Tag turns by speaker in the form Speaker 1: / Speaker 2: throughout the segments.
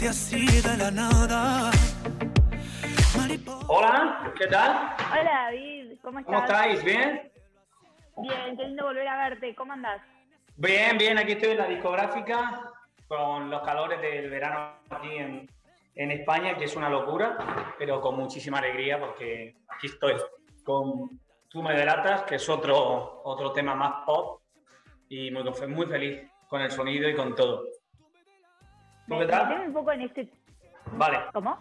Speaker 1: Surgiste así de la nada.
Speaker 2: Hola, ¿qué tal?
Speaker 3: Hola David, ¿cómo estás?
Speaker 2: ¿Cómo estáis? ¿Bien?
Speaker 3: Bien, qué lindo volver a verte. ¿Cómo andás?
Speaker 2: Bien, bien, aquí estoy en la discográfica con los calores del verano aquí en, en España, que es una locura, pero con muchísima alegría porque aquí estoy con Tú me delatas, que es otro, otro tema más pop y muy, muy feliz con el sonido y con todo.
Speaker 3: Meteme un poco en este...
Speaker 2: Vale.
Speaker 3: ¿Cómo?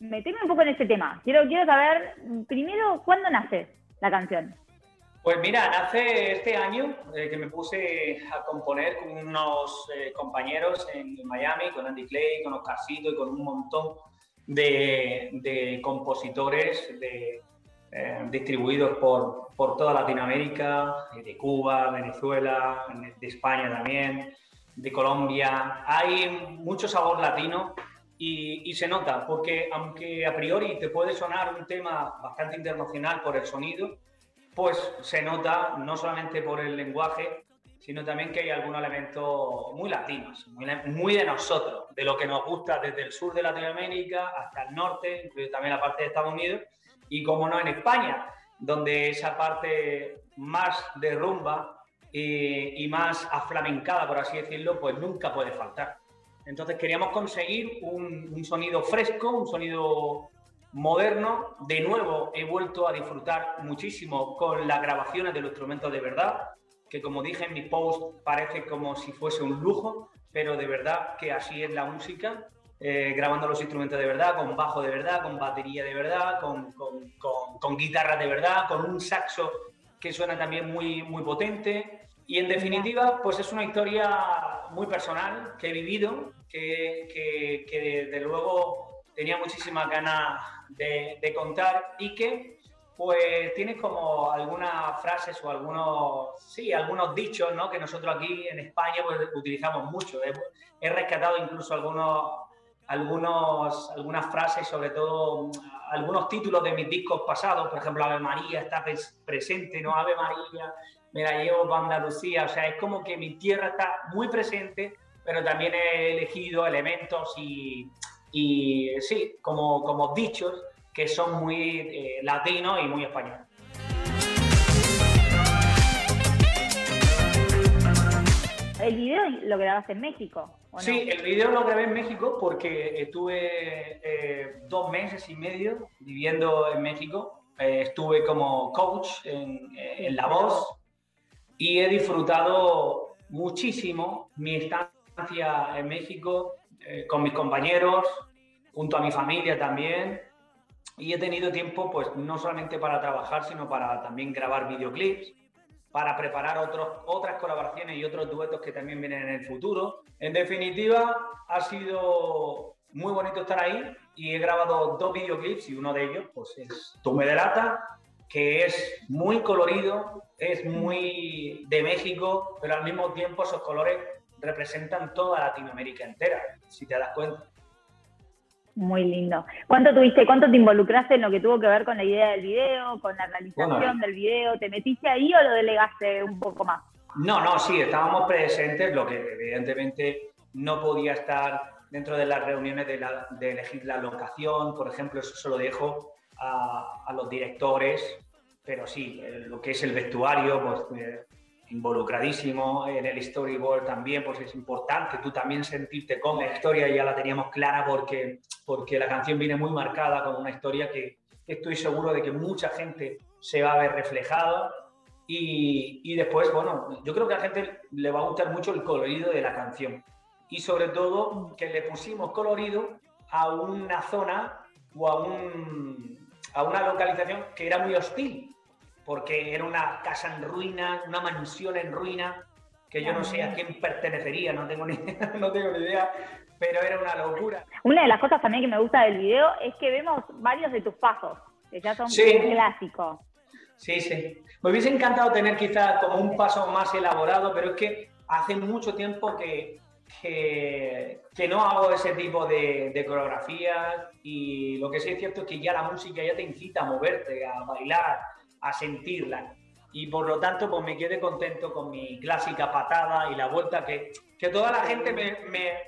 Speaker 3: Meteme un poco en este tema. Quiero, quiero saber, primero, ¿cuándo nace la canción?
Speaker 2: Pues mira, nace este año eh, que me puse a componer con unos eh, compañeros en, Miami, con Andy Clay, con Oscarcito y con un montón de, de compositores de, eh, distribuidos por, por, toda Latinoamérica, de Cuba, Venezuela, de España también, de Colombia. Hay mucho sabor latino y, se nota, porque aunque a priori te puede sonar un tema bastante internacional por el sonido, pues se nota no solamente por el lenguaje, sino también que hay algunos elementos muy latinos, muy, de nosotros, de lo que nos gusta desde el sur de Latinoamérica hasta el norte, también la parte de Estados Unidos, y como no en España, donde esa parte más de rumba y, más aflamencada, por así decirlo, pues nunca puede faltar. Entonces queríamos conseguir un, un sonido fresco, un sonido moderno. De nuevo he vuelto a disfrutar muchísimo con las grabaciones de los instrumentos de verdad, que como dije en mi post parece como si fuese un lujo, pero de verdad que así es la música. Eh, grabando los instrumentos de verdad, con bajo de verdad, con batería de verdad, con, con, con, guitarra de verdad, con un saxo que suena también muy, muy potente. Y en definitiva, pues es una historia muy personal que he vivido, que, que, desde luego tenía muchísimas ganas de, contar y que pues tiene como algunas frases o algunos, sí, algunos dichos ¿no? que nosotros aquí en España pues, utilizamos mucho. He, rescatado incluso algunos, algunos, algunas frases, sobre todo algunos títulos de mis discos pasados, por ejemplo, Ave María está presente, ¿no? Ave María, me la llevo para Andalucía, o sea, es como que mi tierra está muy presente, pero también he elegido elementos y, y sí, como, como dichos que son muy eh, latinos y muy españoles.
Speaker 3: ¿El video lo grabas en México?
Speaker 2: Sí, el video lo grabé en México porque estuve eh, dos meses y medio viviendo en México. Eh, estuve como coach en, en, La Voz y he disfrutado muchísimo mi estancia en México eh, con mis compañeros, junto a mi familia también. Y he tenido tiempo, pues, no solamente para trabajar, sino para también grabar videoclips, para preparar otras colaboraciones y otros duetos que también vienen en el futuro. En definitiva, ha sido muy bonito estar ahí y he grabado dos videoclips y uno de ellos, pues, es Tú me delata, que es muy colorido, es muy de México, pero al mismo tiempo esos colores representan toda Latinoamérica entera, si te das cuenta.
Speaker 3: Muy lindo. ¿Cuánto tuviste, cuánto te involucraste en lo que tuvo que ver con la idea del video, con la realización del video? ¿Te metiste ahí o lo delegaste un poco más?
Speaker 2: No, no, sí, estábamos presentes, lo que evidentemente no podía estar dentro de las reuniones de, de elegir la locación, por ejemplo, eso se lo dejo a, a los directores, pero sí, eh, lo que es el vestuario, pues eh, involucradísimo en el storyboard también, pues es importante tú también sentirte con la historia, ya la teníamos clara porque, porque la canción viene muy marcada con una historia que estoy seguro de que mucha gente se va a ver reflejada y, y después, bueno, yo creo que a la gente le va a gustar mucho el colorido de la canción. Y sobre todo que le pusimos colorido a una zona o a, un, a una localización que era muy hostil porque era una casa en ruina, una mansión en ruina, que yo no sé a quién pertenecería, no tengo ni, no tengo ni idea, pero era una locura.
Speaker 3: Una de las cosas también que me gusta del video es que vemos varios de tus pasos, que ya son clásicos.
Speaker 2: Sí, sí. Me hubiese encantado tener quizás como un paso más elaborado, pero es que hace mucho tiempo que, que, que no hago ese tipo de, de coreografías y lo que sí es cierto es que ya la música ya te incita a moverte, a bailar, a sentirla. y por lo tanto pues me quedé contento con mi clásica patada y la vuelta que, que toda la gente me,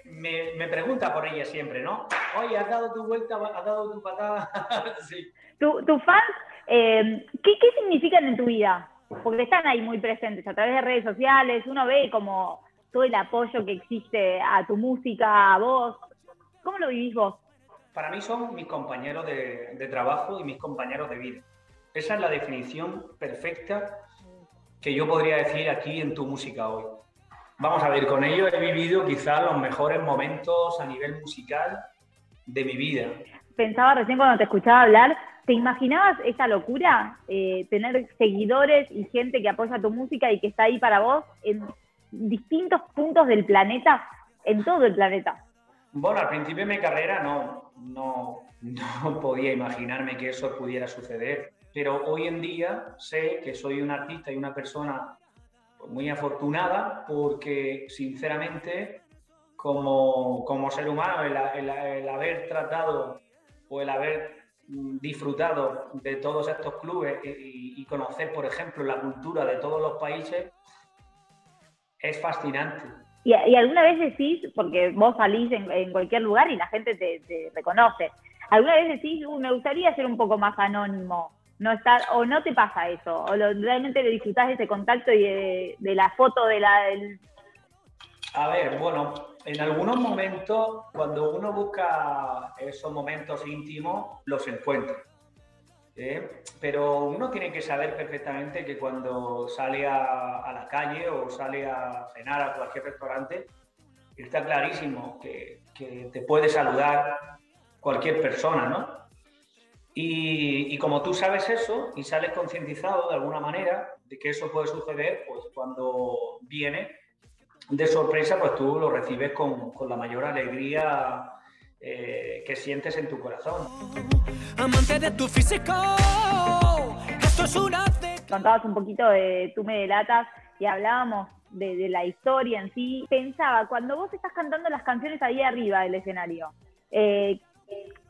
Speaker 2: me, me, pregunta por ella siempre, ¿no? Oye, ¿has dado tu vuelta? ¿Has dado tu patada?
Speaker 3: sí. ¿Tu, ¿Tus fans, eh, ¿qué, ¿qué significan en tu vida? Porque están ahí muy presentes a través de redes sociales, uno ve como todo el apoyo que existe a tu música, a vos. ¿Cómo lo vivís vos?
Speaker 2: Para mí son mis compañeros de, de trabajo y mis compañeros de vida esa es la definición perfecta que yo podría decir aquí en tu música hoy. Vamos a ver, con ello he vivido quizás los mejores momentos a nivel musical de mi vida.
Speaker 3: Pensaba recién cuando te escuchaba hablar, ¿te imaginabas esa locura? Eh, tener seguidores y gente que apoya tu música y que está ahí para vos en distintos puntos del planeta, en todo el planeta.
Speaker 2: Bueno, al principio de mi carrera no, no, no podía imaginarme que eso pudiera suceder pero hoy en día sé que soy un artista y una persona muy afortunada porque sinceramente como, como ser humano el, el, haber tratado o el haber disfrutado de todos estos clubes y, conocer, por ejemplo, la cultura de todos los países, es fascinante.
Speaker 3: Y, y alguna vez decís, porque vos salís en, cualquier lugar y la gente te, te reconoce, alguna vez decís, me gustaría ser un poco más anónimo, no estar, o no te pasa eso, o realmente le disfrutás de ese contacto y de, la foto de la... Del...
Speaker 2: A ver, bueno, en algunos momentos, cuando uno busca esos momentos íntimos, los encuentra. ¿eh? Pero uno tiene que saber perfectamente que cuando sale a, a, la calle o sale a cenar a cualquier restaurante, está clarísimo que, que te puede saludar cualquier persona, ¿no? Y, como tú sabes eso y sales concientizado de alguna manera de que eso puede suceder, pues cuando viene de sorpresa, pues tú lo recibes con, con la mayor alegría eh, que sientes en tu corazón. Amante de tu físico,
Speaker 3: esto es una Contabas un poquito de Tú me delatas y hablábamos de, de, la historia en sí. Pensaba, cuando vos estás cantando las canciones ahí arriba del escenario, eh,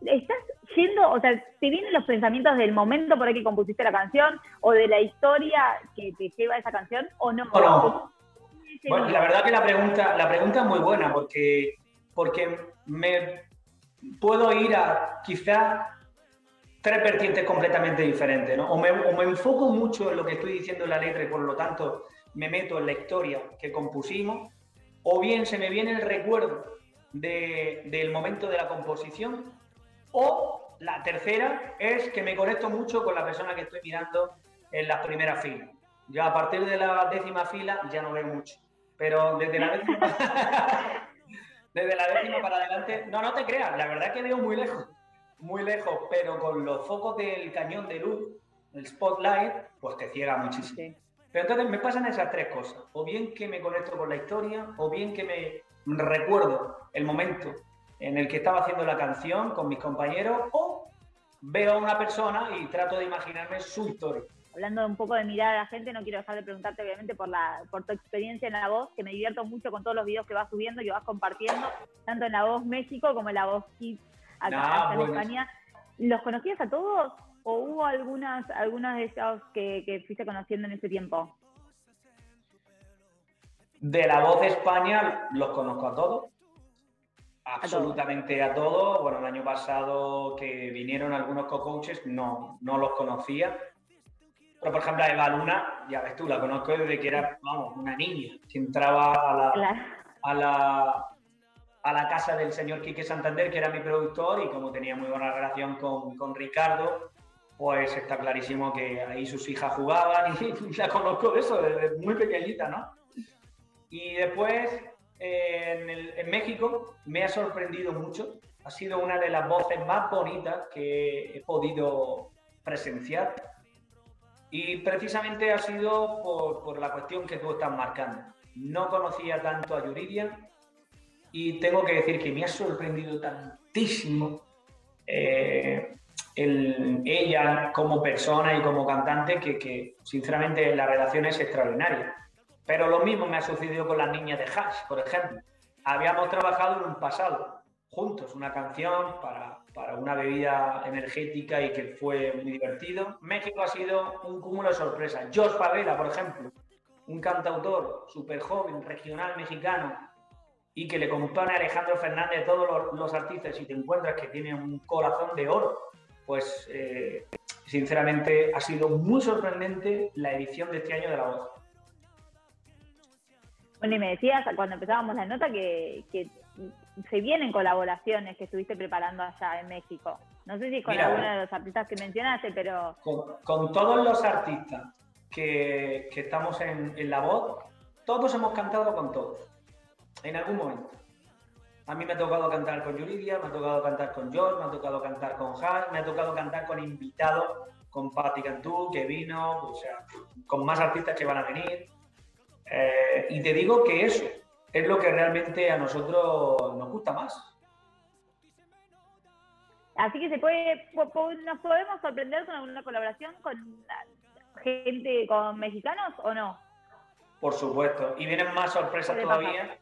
Speaker 3: ¿estás yendo, o sea, te vienen los pensamientos del momento por el que compusiste la canción o de la historia que te lleva esa canción o no?
Speaker 2: Bueno, la verdad que la pregunta, la pregunta es muy buena porque, porque me puedo ir a quizá tres vertientes completamente diferentes, ¿no? O me, o me enfoco mucho en lo que estoy diciendo en la letra y por lo tanto me meto en la historia que compusimos, o bien se me viene el recuerdo de, del momento de la composición, o la tercera es que me conecto mucho con la persona que estoy mirando en las primeras filas. Yo a partir de la décima fila ya no veo mucho, pero desde la décima, desde la décima para adelante, no, no te creas, la verdad que veo muy lejos, muy lejos, pero con los focos del cañón de luz, el spotlight, pues te ciega muchísimo. Pero entonces me pasan esas tres cosas, o bien que me conecto con la historia, o bien que me recuerdo el momento en el que estaba haciendo la canción con mis compañeros o veo a una persona y trato de imaginarme su historia.
Speaker 3: Hablando un poco de mirar a la gente, no quiero dejar de preguntarte obviamente por, la, por tu experiencia en La Voz, que me divierto mucho con todos los videos que vas subiendo y vas compartiendo, tanto en La Voz México como en La Voz Kids acá, en España. ¿Los conocías a todos o hubo algunas, algunas de ellos que, que fuiste conociendo en ese tiempo?
Speaker 2: De La Voz de España los conozco a todos Absolutamente a todos. Bueno, el año pasado que vinieron algunos co-coaches, no, no los conocía. Pero, por ejemplo, a Eva Luna, ya ves tú, la conozco desde que era, vamos, una niña, que entraba a la, a la, a la casa del señor Quique Santander, que era mi productor, y como tenía muy buena relación con, con Ricardo, pues está clarísimo que ahí sus hijas jugaban y la conozco de eso, desde muy pequeñita, ¿no? Y después en, México me ha sorprendido mucho. Ha sido una de las voces más bonitas que he podido presenciar. Y precisamente ha sido por, la cuestión que tú estás marcando. No conocía tanto a Yuridia y tengo que decir que me ha sorprendido tantísimo eh, ella como persona y como cantante que, que sinceramente la relación es extraordinaria. Pero lo mismo me ha sucedido con las niñas de Hash, por ejemplo. Habíamos trabajado en un pasado juntos una canción para, para, una bebida energética y que fue muy divertido. México ha sido un cúmulo de sorpresas. Josh Favela, por ejemplo, un cantautor súper joven, regional mexicano, y que le compone a Alejandro Fernández todos los, artistas y te encuentras que tiene un corazón de oro, pues eh, sinceramente ha sido muy sorprendente la edición de este año de La Voz.
Speaker 3: Bueno, y me decías cuando empezábamos la nota que, se vienen colaboraciones que estuviste preparando allá en México. No sé si con alguno de los artistas que mencionaste, pero...
Speaker 2: Con, todos los artistas que, estamos en, en La Voz, todos hemos cantado con todos en algún momento. A mí me ha tocado cantar con Yuridia, me ha tocado cantar con George, me ha tocado cantar con Hans, me ha tocado cantar con invitados, con Patti Cantú, que vino, o sea, con más artistas que van a venir. Eh, y te digo que eso es lo que realmente a nosotros nos gusta más.
Speaker 3: Así que se puede, nos podemos sorprender con alguna colaboración con gente, con mexicanos o no.
Speaker 2: Por supuesto, y vienen más sorpresas todavía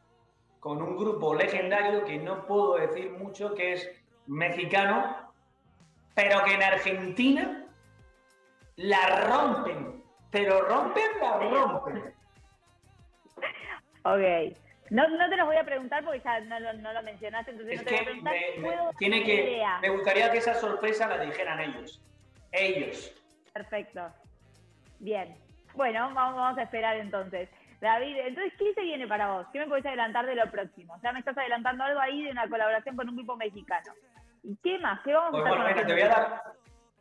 Speaker 2: con un grupo legendario que no puedo decir mucho, que es mexicano, pero que en Argentina la rompen, pero rompen, la rompen.
Speaker 3: Ok. No, no te los voy a preguntar porque ya no, lo mencionaste, entonces no te voy a preguntar.
Speaker 2: Me, tiene que, me gustaría que esa sorpresa la dijeran ellos. Ellos.
Speaker 3: Perfecto. Bien. Bueno, vamos a esperar entonces. David, entonces, ¿qué se viene para vos? ¿Qué me podés adelantar de lo próximo? O sea, me estás adelantando algo ahí de una colaboración con un grupo mexicano. ¿Y qué más? ¿Qué vamos
Speaker 2: a hacer? te voy a dar,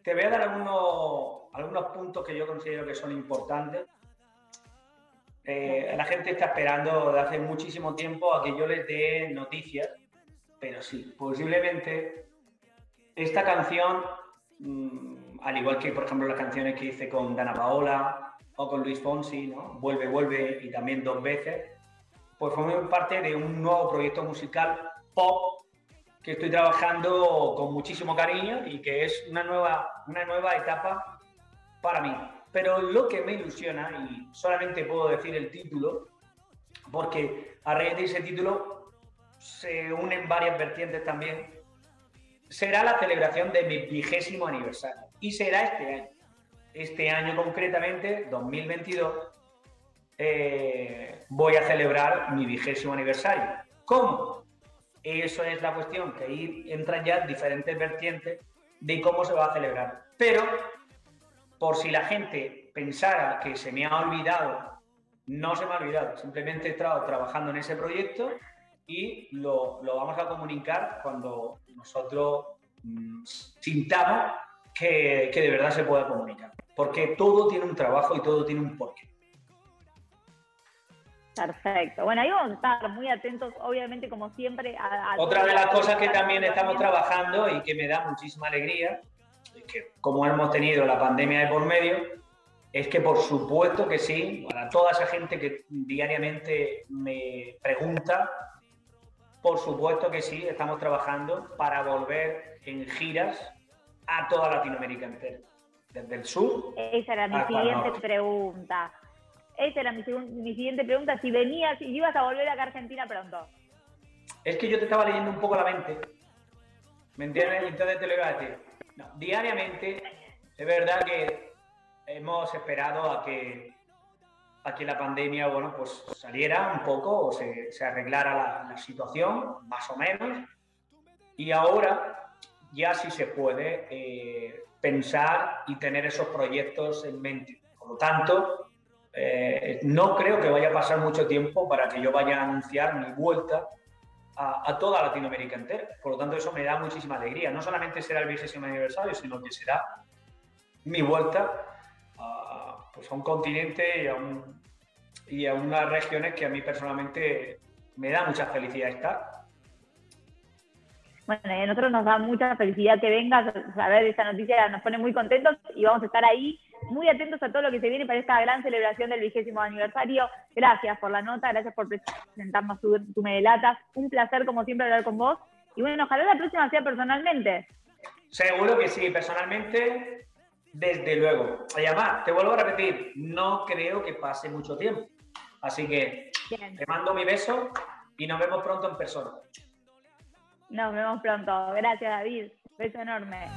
Speaker 2: te voy a dar algunos, algunos puntos que yo considero que son importantes. Eh, la gente está esperando de hace muchísimo tiempo a que yo les dé noticias, pero sí, posiblemente esta canción, mm, al igual que por ejemplo las canciones que hice con Dana Paola, o con Luis Fonsi, ¿no? Vuelve, vuelve y también dos veces, pues forman parte de un nuevo proyecto musical pop que estoy trabajando con muchísimo cariño y que es una nueva, una nueva etapa para mí. Pero lo que me ilusiona, y solamente puedo decir el título, porque a raíz de ese título se unen varias vertientes también, será la celebración de mi vigésimo aniversario. Y será este año este año concretamente, 2022, eh, voy a celebrar mi vigésimo aniversario. ¿Cómo? Eso es la cuestión, que ahí entran ya diferentes vertientes de cómo se va a celebrar. Pero, por si la gente pensara que se me ha olvidado, no se me ha olvidado, simplemente he estado trabajando en ese proyecto y lo, vamos a comunicar cuando nosotros mm, sintamos que, que de verdad se pueda comunicar porque todo tiene un trabajo y todo tiene un porqué.
Speaker 3: Perfecto. Bueno, ahí vamos a estar muy atentos, obviamente, como siempre. A,
Speaker 2: Otra de las cosas que también estamos trabajando y que me da muchísima alegría, que como hemos tenido la pandemia de por medio, es que por supuesto que sí, para toda esa gente que diariamente me pregunta, por supuesto que sí, estamos trabajando para volver en giras a toda Latinoamérica entera desde el sur.
Speaker 3: Esa era mi siguiente pregunta. Esa era mi, siguiente pregunta, si venías y ibas a volver acá a Argentina pronto.
Speaker 2: Es que yo te estaba leyendo un poco la mente, ¿me entiendes? Entonces te lo iba a decir. Diariamente, es verdad que hemos esperado a que, a que la pandemia, bueno, pues saliera un poco o se, se arreglara la, situación, más o menos, y ahora ya sí se puede eh, pensar y tener esos proyectos en mente. Por lo tanto, eh, no creo que vaya a pasar mucho tiempo para que yo vaya a anunciar mi vuelta a, toda Latinoamérica entera. Por lo tanto, eso me da muchísima alegría. No solamente será el vigésimo aniversario, sino que será mi vuelta a, pues a un continente y a, y a unas regiones que a mí personalmente me da mucha felicidad estar
Speaker 3: bueno, a nosotros nos da mucha felicidad que vengas a ver esta noticia, nos pone muy contentos y vamos a estar ahí muy atentos a todo lo que se viene para esta gran celebración del vigésimo aniversario. Gracias por la nota, gracias por presentarnos tu, tu Medelatas. Un placer, como siempre, hablar con vos. Y bueno, ojalá la próxima sea personalmente.
Speaker 2: Seguro que sí, personalmente, desde luego. Además, te vuelvo a repetir, no creo que pase mucho tiempo. Así que te mando mi beso y nos vemos pronto en persona.
Speaker 3: Nos vemos pronto. Gracias, David. Beso enorme.